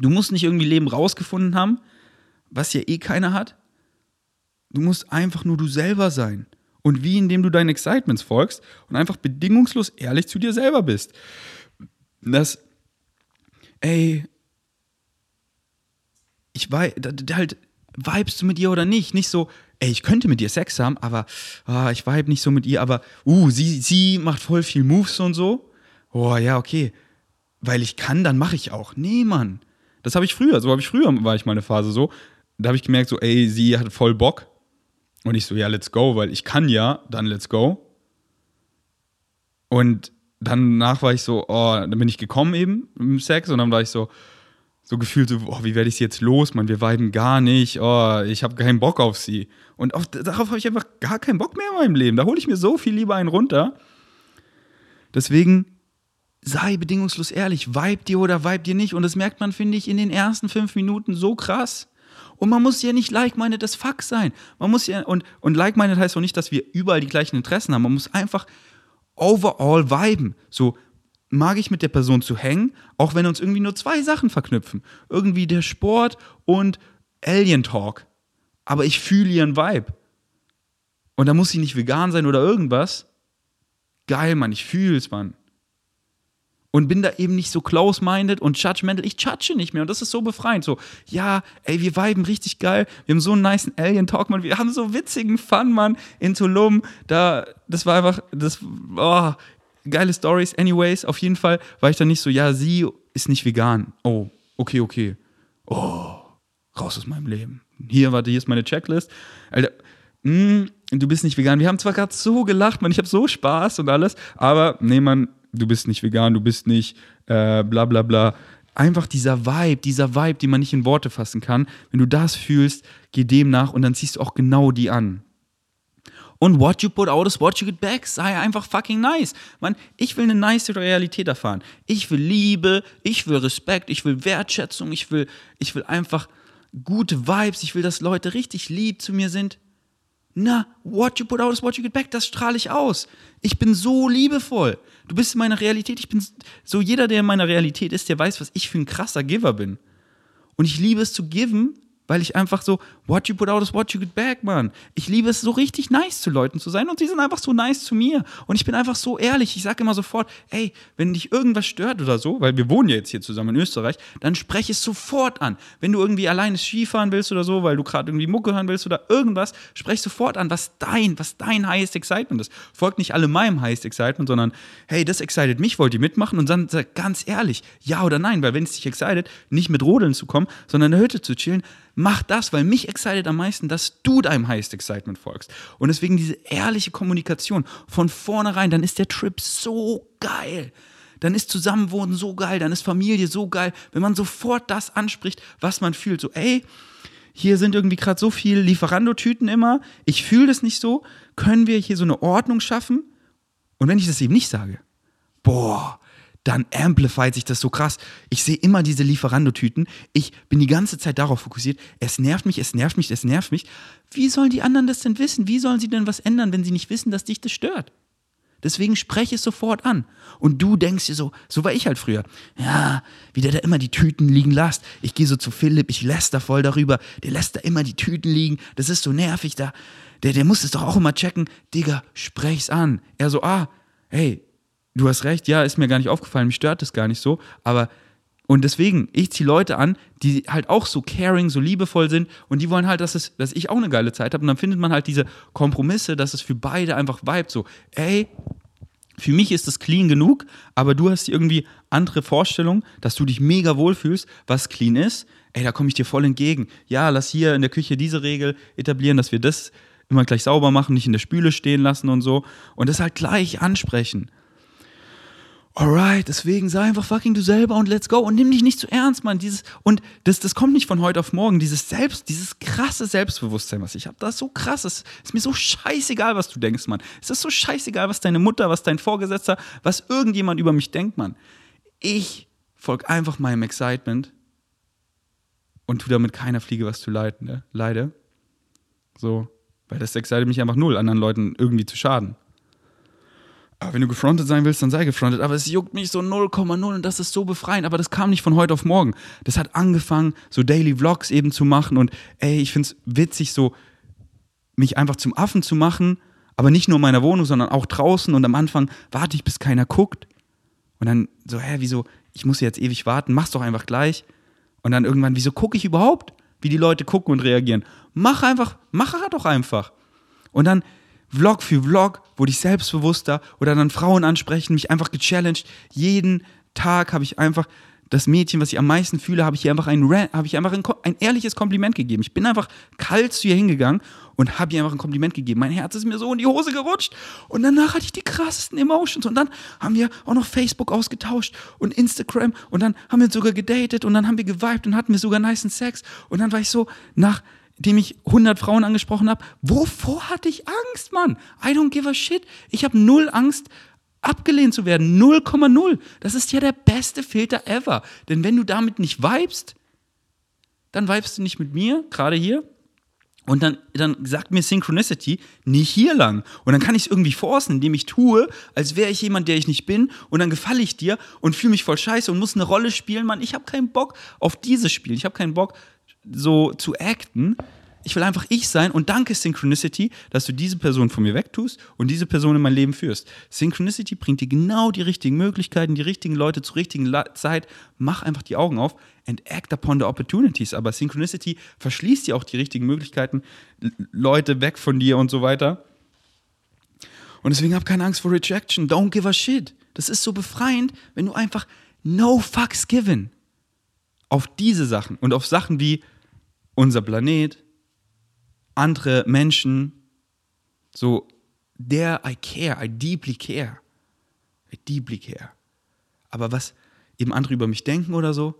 A: Du musst nicht irgendwie Leben rausgefunden haben, was ja eh keiner hat. Du musst einfach nur du selber sein. Und wie indem du deinen Excitements folgst und einfach bedingungslos ehrlich zu dir selber bist. Das, ey, ich weiß, halt, vibest du mit ihr oder nicht? Nicht so, ey, ich könnte mit ihr Sex haben, aber oh, ich vibe nicht so mit ihr, aber uh, sie, sie macht voll viel Moves und so. Oh, ja, okay. Weil ich kann, dann mache ich auch. Nee, Mann. Das habe ich früher, so habe ich früher, war ich mal eine Phase so. Da habe ich gemerkt, so, ey, sie hat voll Bock. Und ich so, ja, let's go, weil ich kann ja, dann let's go. Und danach war ich so, oh, dann bin ich gekommen eben im Sex und dann war ich so, so gefühlt so, oh, wie werde ich sie jetzt los, Mann, wir weiben gar nicht, oh, ich habe keinen Bock auf sie. Und auf, darauf habe ich einfach gar keinen Bock mehr in meinem Leben. Da hole ich mir so viel lieber einen runter. Deswegen sei bedingungslos ehrlich, vibe dir oder vibe dir nicht. Und das merkt man, finde ich, in den ersten fünf Minuten so krass. Und man muss ja nicht like-minded as fuck sein. Man muss ja, und, und like-minded heißt auch nicht, dass wir überall die gleichen Interessen haben. Man muss einfach overall viben. So, mag ich mit der Person zu hängen, auch wenn uns irgendwie nur zwei Sachen verknüpfen. Irgendwie der Sport und Alien Talk. Aber ich fühle ihren Vibe. Und da muss sie nicht vegan sein oder irgendwas. Geil, Mann, ich fühl's, Mann. Und bin da eben nicht so close-minded und judgmental. Ich judge nicht mehr und das ist so befreiend. So, ja, ey, wir viben richtig geil. Wir haben so einen nice Alien-Talk, Mann. Wir haben so witzigen Fun, Mann, in Tulum. Da, das war einfach, das, oh, geile Stories. Anyways, auf jeden Fall war ich dann nicht so, ja, sie ist nicht vegan. Oh, okay, okay. Oh, raus aus meinem Leben. Hier, warte, hier ist meine Checklist. Alter, mh, hm, du bist nicht vegan. Wir haben zwar gerade so gelacht, man, ich habe so Spaß und alles, aber nee, Mann, du bist nicht vegan, du bist nicht äh, bla bla bla. Einfach dieser Vibe, dieser Vibe, den man nicht in Worte fassen kann. Wenn du das fühlst, geh dem nach und dann ziehst du auch genau die an. Und what you put out is what you get back. Sei einfach fucking nice. Mann, ich will eine nice Realität erfahren. Ich will Liebe, ich will Respekt, ich will Wertschätzung, ich will, ich will einfach gute Vibes, ich will, dass Leute richtig lieb zu mir sind. Na, what you put out is what you get back, das strahle ich aus. Ich bin so liebevoll. Du bist in meiner Realität, ich bin so jeder, der in meiner Realität ist, der weiß, was ich für ein krasser Giver bin. Und ich liebe es zu geben, weil ich einfach so, what you put out is what you get back, man. Ich liebe es so richtig nice zu Leuten zu sein und sie sind einfach so nice zu mir. Und ich bin einfach so ehrlich. Ich sage immer sofort, ey, wenn dich irgendwas stört oder so, weil wir wohnen ja jetzt hier zusammen in Österreich, dann spreche es sofort an. Wenn du irgendwie alleine Skifahren willst oder so, weil du gerade irgendwie Mucke hören willst oder irgendwas, sprech sofort an, was dein, was dein highest excitement ist. Folgt nicht alle meinem highest excitement, sondern, hey, das excited mich, wollt ihr mitmachen? Und dann sag ganz ehrlich, ja oder nein, weil wenn es dich excited, nicht mit Rodeln zu kommen, sondern in der Hütte zu chillen, mach das, weil mich excited am meisten, dass du deinem Highest Excitement folgst. Und deswegen diese ehrliche Kommunikation von vornherein, dann ist der Trip so geil. Dann ist Zusammenwohnen so geil, dann ist Familie so geil, wenn man sofort das anspricht, was man fühlt. So, ey, hier sind irgendwie gerade so viele Lieferando-Tüten immer, ich fühle das nicht so, können wir hier so eine Ordnung schaffen? Und wenn ich das eben nicht sage, boah, dann amplified sich das so krass. Ich sehe immer diese Lieferando-Tüten. Ich bin die ganze Zeit darauf fokussiert. Es nervt mich, es nervt mich, es nervt mich. Wie sollen die anderen das denn wissen? Wie sollen sie denn was ändern, wenn sie nicht wissen, dass dich das stört? Deswegen spreche es sofort an. Und du denkst dir so, so war ich halt früher. Ja, wie der da immer die Tüten liegen lässt. Ich gehe so zu Philipp, ich lässt da voll darüber. Der lässt da immer die Tüten liegen. Das ist so nervig da. Der, der muss es doch auch immer checken. Digga, sprech's an. Er so, ah, hey, du hast recht, ja, ist mir gar nicht aufgefallen, mich stört das gar nicht so. Aber und deswegen, ich ziehe Leute an, die halt auch so caring, so liebevoll sind und die wollen halt, dass, es, dass ich auch eine geile Zeit habe. Und dann findet man halt diese Kompromisse, dass es für beide einfach vibet. So, ey, für mich ist das clean genug, aber du hast irgendwie andere Vorstellungen, dass du dich mega wohlfühlst, was clean ist. Ey, da komme ich dir voll entgegen. Ja, lass hier in der Küche diese Regel etablieren, dass wir das immer gleich sauber machen, nicht in der Spüle stehen lassen und so. Und das halt gleich ansprechen. Alright, deswegen sei einfach fucking du selber und let's go und nimm dich nicht zu ernst, Mann. Dieses, und das, das kommt nicht von heute auf morgen. Dieses Selbst, dieses krasse Selbstbewusstsein, was ich habe, das ist so krass. Es ist mir so scheißegal, was du denkst, Mann. Es ist so scheißegal, was deine Mutter, was dein Vorgesetzter, was irgendjemand über mich denkt, Mann. Ich folge einfach meinem Excitement und tu damit keiner Fliege was zu leiden, ne? leide. So, weil das excited mich einfach null, anderen Leuten irgendwie zu schaden. Aber wenn du gefrontet sein willst, dann sei gefrontet. Aber es juckt mich so 0,0 und das ist so befreiend. Aber das kam nicht von heute auf morgen. Das hat angefangen, so Daily Vlogs eben zu machen. Und ey, ich finde es witzig, so mich einfach zum Affen zu machen. Aber nicht nur in meiner Wohnung, sondern auch draußen. Und am Anfang warte ich, bis keiner guckt. Und dann so, hä, wieso? Ich muss jetzt ewig warten. Mach's doch einfach gleich. Und dann irgendwann, wieso gucke ich überhaupt? Wie die Leute gucken und reagieren. Mach einfach, mach doch einfach. Und dann Vlog für Vlog wurde ich selbstbewusster oder dann Frauen ansprechen, mich einfach gechallenged. Jeden Tag habe ich einfach das Mädchen, was ich am meisten fühle, habe ich ihr einfach ein, habe ich einfach ein, ein, ehrliches Kompliment gegeben. Ich bin einfach kalt zu ihr hingegangen und habe ihr einfach ein Kompliment gegeben. Mein Herz ist mir so in die Hose gerutscht und danach hatte ich die krassesten Emotions und dann haben wir auch noch Facebook ausgetauscht und Instagram und dann haben wir sogar gedatet und dann haben wir geweibt und hatten wir sogar nice Sex und dann war ich so nach dem ich 100 Frauen angesprochen habe, wovor hatte ich Angst, Mann? I don't give a shit. Ich habe null Angst, abgelehnt zu werden. 0,0. Das ist ja der beste Filter ever. Denn wenn du damit nicht vibest, dann vibest du nicht mit mir, gerade hier. Und dann, dann sagt mir Synchronicity, nicht hier lang. Und dann kann ich es irgendwie forcen, indem ich tue, als wäre ich jemand, der ich nicht bin. Und dann gefalle ich dir und fühle mich voll scheiße und muss eine Rolle spielen. Mann, ich habe keinen Bock auf dieses Spiel. Ich habe keinen Bock, so zu acten. Ich will einfach ich sein und danke Synchronicity, dass du diese Person von mir wegtust und diese Person in mein Leben führst. Synchronicity bringt dir genau die richtigen Möglichkeiten, die richtigen Leute zur richtigen Zeit. Mach einfach die Augen auf and act upon the opportunities. Aber Synchronicity verschließt dir auch die richtigen Möglichkeiten, Leute weg von dir und so weiter. Und deswegen hab keine Angst vor Rejection. Don't give a shit. Das ist so befreiend, wenn du einfach no fucks given auf diese Sachen und auf Sachen wie unser Planet, andere Menschen, so, der I care, I deeply care. I deeply care. Aber was eben andere über mich denken oder so,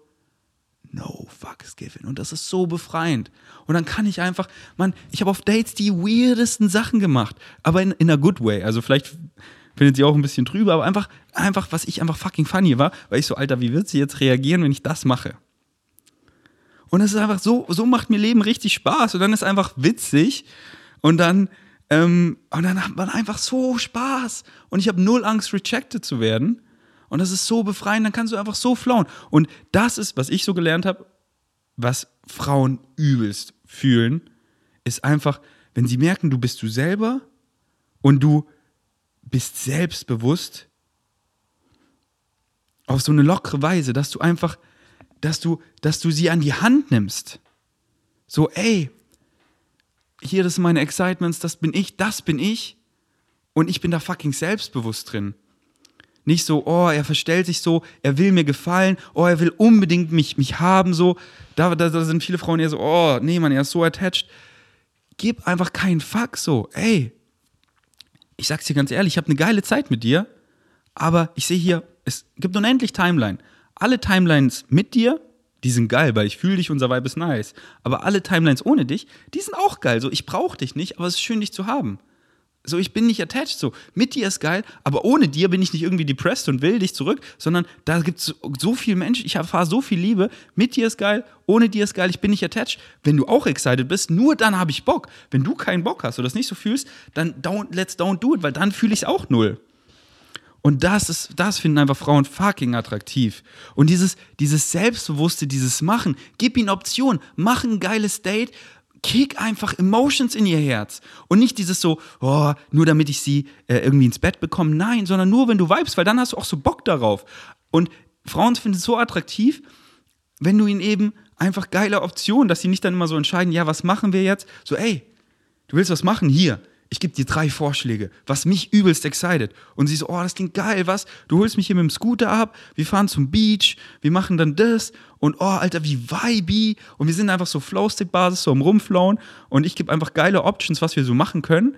A: no fucks given. Und das ist so befreiend. Und dann kann ich einfach, man, ich habe auf Dates die weirdesten Sachen gemacht, aber in, in a good way. Also vielleicht findet sie auch ein bisschen drüber, aber einfach, einfach, was ich einfach fucking funny war, weil ich so, Alter, wie wird sie jetzt reagieren, wenn ich das mache? Und es ist einfach so, so macht mir Leben richtig Spaß. Und dann ist einfach witzig. Und dann, ähm, und dann hat man einfach so Spaß. Und ich habe null Angst, rejected zu werden. Und das ist so befreiend, dann kannst du einfach so flown. Und das ist, was ich so gelernt habe, was Frauen übelst fühlen, ist einfach, wenn sie merken, du bist du selber und du bist selbstbewusst auf so eine lockere Weise, dass du einfach dass du, dass du sie an die Hand nimmst. So, ey, hier, das sind meine Excitements, das bin ich, das bin ich. Und ich bin da fucking selbstbewusst drin. Nicht so, oh, er verstellt sich so, er will mir gefallen, oh, er will unbedingt mich, mich haben, so. Da, da, da sind viele Frauen eher so, oh, nee, Mann, er ist so attached. Gib einfach keinen Fuck so, ey. Ich sag's dir ganz ehrlich, ich habe eine geile Zeit mit dir, aber ich sehe hier, es gibt unendlich Timeline alle Timelines mit dir, die sind geil, weil ich fühle dich, unser Vibe ist nice. Aber alle Timelines ohne dich, die sind auch geil. So, ich brauche dich nicht, aber es ist schön, dich zu haben. So, ich bin nicht attached. So, mit dir ist geil, aber ohne dir bin ich nicht irgendwie depressed und will dich zurück, sondern da gibt es so, viel Menschen, ich erfahre so viel Liebe. Mit dir ist geil, ohne dir ist geil, ich bin nicht attached. Wenn du auch excited bist, nur dann habe ich Bock. Wenn du keinen Bock hast oder das nicht so fühlst, dann don't, let's don't do it, weil dann fühle ich es auch null. Und das ist, das finden einfach Frauen fucking attraktiv. Und dieses, dieses Selbstbewusste, dieses Machen, gib ihnen Optionen, mach ein geiles Date, kick einfach Emotions in ihr Herz. Und nicht dieses so, oh, nur damit ich sie äh, irgendwie ins Bett bekomme. Nein, sondern nur, wenn du vibest, weil dann hast du auch so Bock darauf. Und Frauen finden es so attraktiv, wenn du ihnen eben einfach geile Optionen, dass sie nicht dann immer so entscheiden, ja, was machen wir jetzt? So, ey, du willst was machen? Hier, ich gebe dir drei Vorschläge, was mich übelst excited. Und sie so, oh, das klingt geil, was? Du holst mich hier mit dem Scooter ab, wir fahren zum Beach, wir machen dann das und oh, Alter, wie vibey. Und wir sind einfach so Flowstick-Basis, so am Rumflowen und ich gebe einfach geile Options, was wir so machen können.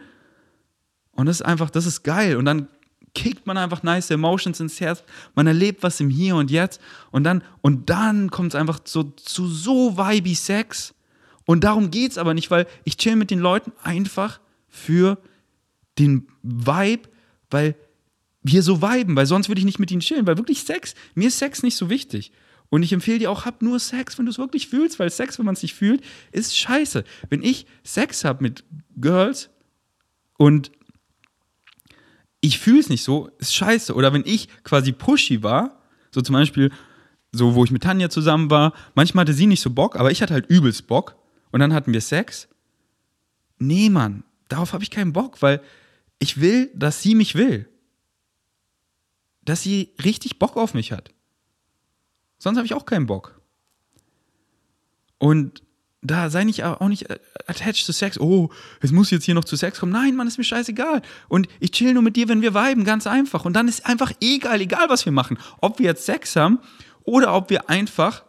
A: Und das ist einfach, das ist geil. Und dann kickt man einfach nice Emotions ins Herz, man erlebt was im Hier und Jetzt und dann, und dann kommt es einfach so, zu so vibey Sex. Und darum geht es aber nicht, weil ich chill mit den Leuten einfach für den Vibe, weil wir so viben, weil sonst würde ich nicht mit ihnen chillen, weil wirklich Sex, mir ist Sex nicht so wichtig. Und ich empfehle dir auch, hab nur Sex, wenn du es wirklich fühlst, weil Sex, wenn man es nicht fühlt, ist scheiße. Wenn ich Sex habe mit Girls und ich fühle es nicht so, ist scheiße. Oder wenn ich quasi pushy war, so zum Beispiel, so wo ich mit Tanja zusammen war, manchmal hatte sie nicht so Bock, aber ich hatte halt übelst Bock und dann hatten wir Sex. Nee, Mann, darauf habe ich keinen Bock, weil ich will, dass sie mich will. Dass sie richtig Bock auf mich hat. Sonst habe ich auch keinen Bock. Und da sei nicht auch nicht attached to Sex. Oh, es muss jetzt hier noch zu Sex kommen. Nein, Mann, ist mir scheißegal. Und ich chill nur mit dir, wenn wir viben, ganz einfach. Und dann ist einfach egal, egal was wir machen. Ob wir jetzt Sex haben oder ob wir einfach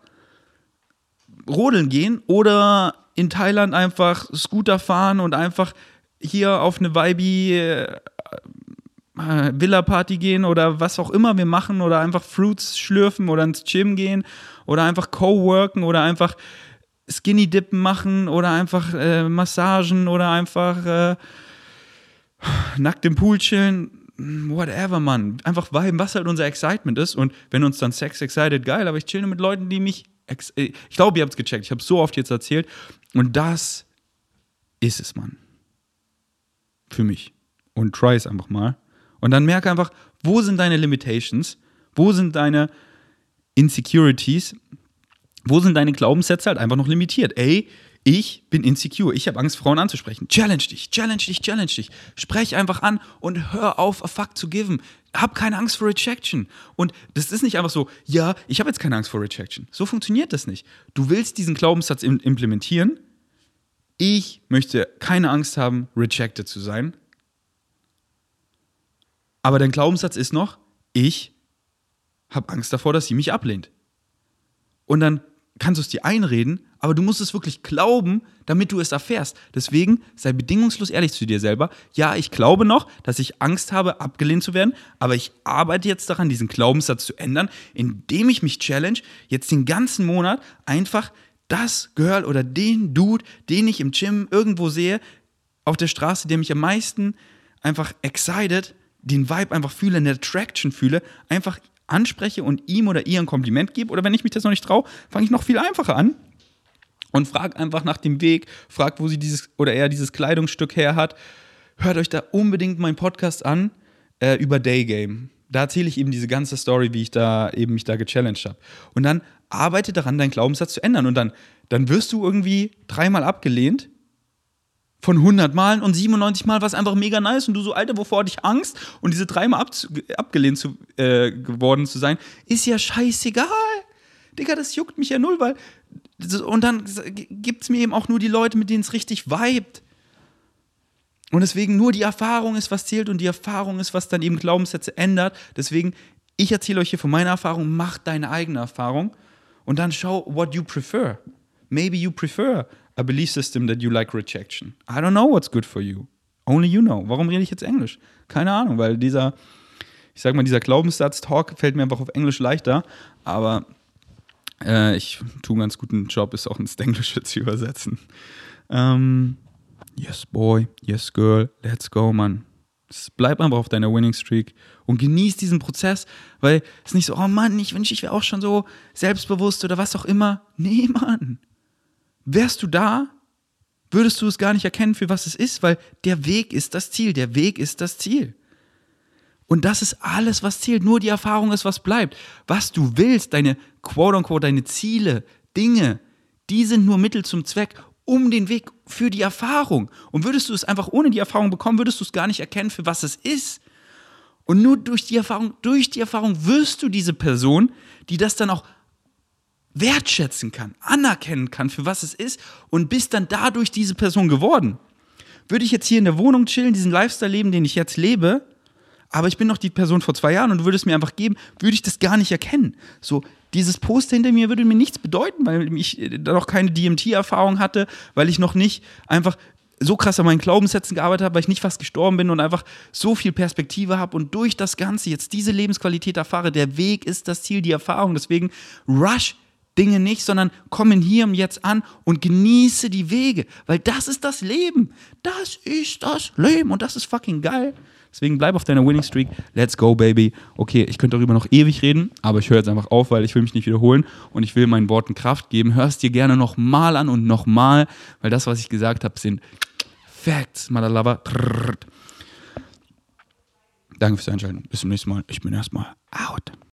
A: rodeln gehen oder in Thailand einfach Scooter fahren und einfach hier auf eine Vibe äh, Villa-Party gehen oder was auch immer wir machen oder einfach Fruits schlürfen oder ins Gym gehen oder einfach co-worken oder einfach Skinny Dippen machen oder einfach äh, Massagen oder einfach äh, nackt im Pool chillen. Whatever, Mann. Einfach viben, was halt unser Excitement ist. Und wenn uns dann Sex excited, geil, aber ich chill nur mit Leuten, die mich. Äh, ich glaube, ihr habt es gecheckt. Ich habe so oft jetzt erzählt. Und das ist es, Mann für mich. Und try es einfach mal. Und dann merke einfach, wo sind deine Limitations? Wo sind deine Insecurities? Wo sind deine Glaubenssätze halt einfach noch limitiert? Ey, ich bin insecure. Ich habe Angst, Frauen anzusprechen. Challenge dich, challenge dich, challenge dich. Sprech einfach an und hör auf, a fuck zu geben. Hab keine Angst vor Rejection. Und das ist nicht einfach so, ja, ich habe jetzt keine Angst vor Rejection. So funktioniert das nicht. Du willst diesen Glaubenssatz implementieren, ich möchte keine Angst haben, rejected zu sein. Aber dein Glaubenssatz ist noch, ich habe Angst davor, dass sie mich ablehnt. Und dann kannst du es dir einreden, aber du musst es wirklich glauben, damit du es erfährst. Deswegen sei bedingungslos ehrlich zu dir selber. Ja, ich glaube noch, dass ich Angst habe, abgelehnt zu werden, aber ich arbeite jetzt daran, diesen Glaubenssatz zu ändern, indem ich mich challenge, jetzt den ganzen Monat einfach das Girl oder den Dude, den ich im Gym irgendwo sehe, auf der Straße, der mich am meisten einfach excited, den Vibe einfach fühle, eine Attraction fühle, einfach anspreche und ihm oder ihr ein Kompliment gebe. Oder wenn ich mich das noch nicht traue, fange ich noch viel einfacher an und frage einfach nach dem Weg, frag, wo sie dieses oder er dieses Kleidungsstück her hat. Hört euch da unbedingt meinen Podcast an äh, über Daygame. Da erzähle ich eben diese ganze Story, wie ich da eben mich da gechallenged habe. Und dann arbeite daran, deinen Glaubenssatz zu ändern. Und dann, dann wirst du irgendwie dreimal abgelehnt von 100 Malen und 97 Mal war es einfach mega nice und du so, Alter, wovor hatte ich Angst? Und diese dreimal ab, abgelehnt zu, äh, geworden zu sein, ist ja scheißegal. Digga, das juckt mich ja null, weil. Und dann gibt es mir eben auch nur die Leute, mit denen es richtig vibet. Und deswegen nur die Erfahrung ist, was zählt und die Erfahrung ist, was dann eben Glaubenssätze ändert. Deswegen, ich erzähle euch hier von meiner Erfahrung, macht deine eigene Erfahrung und dann schau, what you prefer. Maybe you prefer a belief system that you like rejection. I don't know what's good for you. Only you know. Warum rede ich jetzt Englisch? Keine Ahnung, weil dieser, ich sag mal, dieser Glaubenssatz-Talk fällt mir einfach auf Englisch leichter, aber äh, ich tue einen ganz guten Job, es auch ins Englische zu übersetzen. Ähm, Yes, boy, yes, girl, let's go, Mann. Bleib einfach auf deiner Winning Streak und genieß diesen Prozess, weil es nicht so, oh Mann, ich wünsche, ich wäre auch schon so selbstbewusst oder was auch immer. Nee, Mann. Wärst du da, würdest du es gar nicht erkennen, für was es ist, weil der Weg ist das Ziel. Der Weg ist das Ziel. Und das ist alles, was zählt. Nur die Erfahrung ist, was bleibt. Was du willst, deine quote unquote, deine Ziele, Dinge, die sind nur Mittel zum Zweck, um den Weg für die Erfahrung. Und würdest du es einfach ohne die Erfahrung bekommen, würdest du es gar nicht erkennen, für was es ist. Und nur durch die Erfahrung, durch die Erfahrung wirst du diese Person, die das dann auch wertschätzen kann, anerkennen kann, für was es ist und bist dann dadurch diese Person geworden. Würde ich jetzt hier in der Wohnung chillen, diesen Lifestyle leben, den ich jetzt lebe, aber ich bin noch die Person vor zwei Jahren und du würdest mir einfach geben, würde ich das gar nicht erkennen. So, dieses Poster hinter mir würde mir nichts bedeuten, weil ich äh, da noch keine DMT-Erfahrung hatte, weil ich noch nicht einfach so krass an meinen Glaubenssätzen gearbeitet habe, weil ich nicht fast gestorben bin und einfach so viel Perspektive habe und durch das Ganze jetzt diese Lebensqualität erfahre. Der Weg ist das Ziel, die Erfahrung. Deswegen rush Dinge nicht, sondern kommen hier und jetzt an und genieße die Wege, weil das ist das Leben. Das ist das Leben und das ist fucking geil. Deswegen bleib auf deiner Winning Streak. Let's go, baby. Okay, ich könnte darüber noch ewig reden, aber ich höre jetzt einfach auf, weil ich will mich nicht wiederholen und ich will meinen Worten Kraft geben. Hör es dir gerne nochmal an und nochmal, weil das, was ich gesagt habe, sind Facts, Madalava. Danke fürs Einschalten. Bis zum nächsten Mal. Ich bin erstmal out.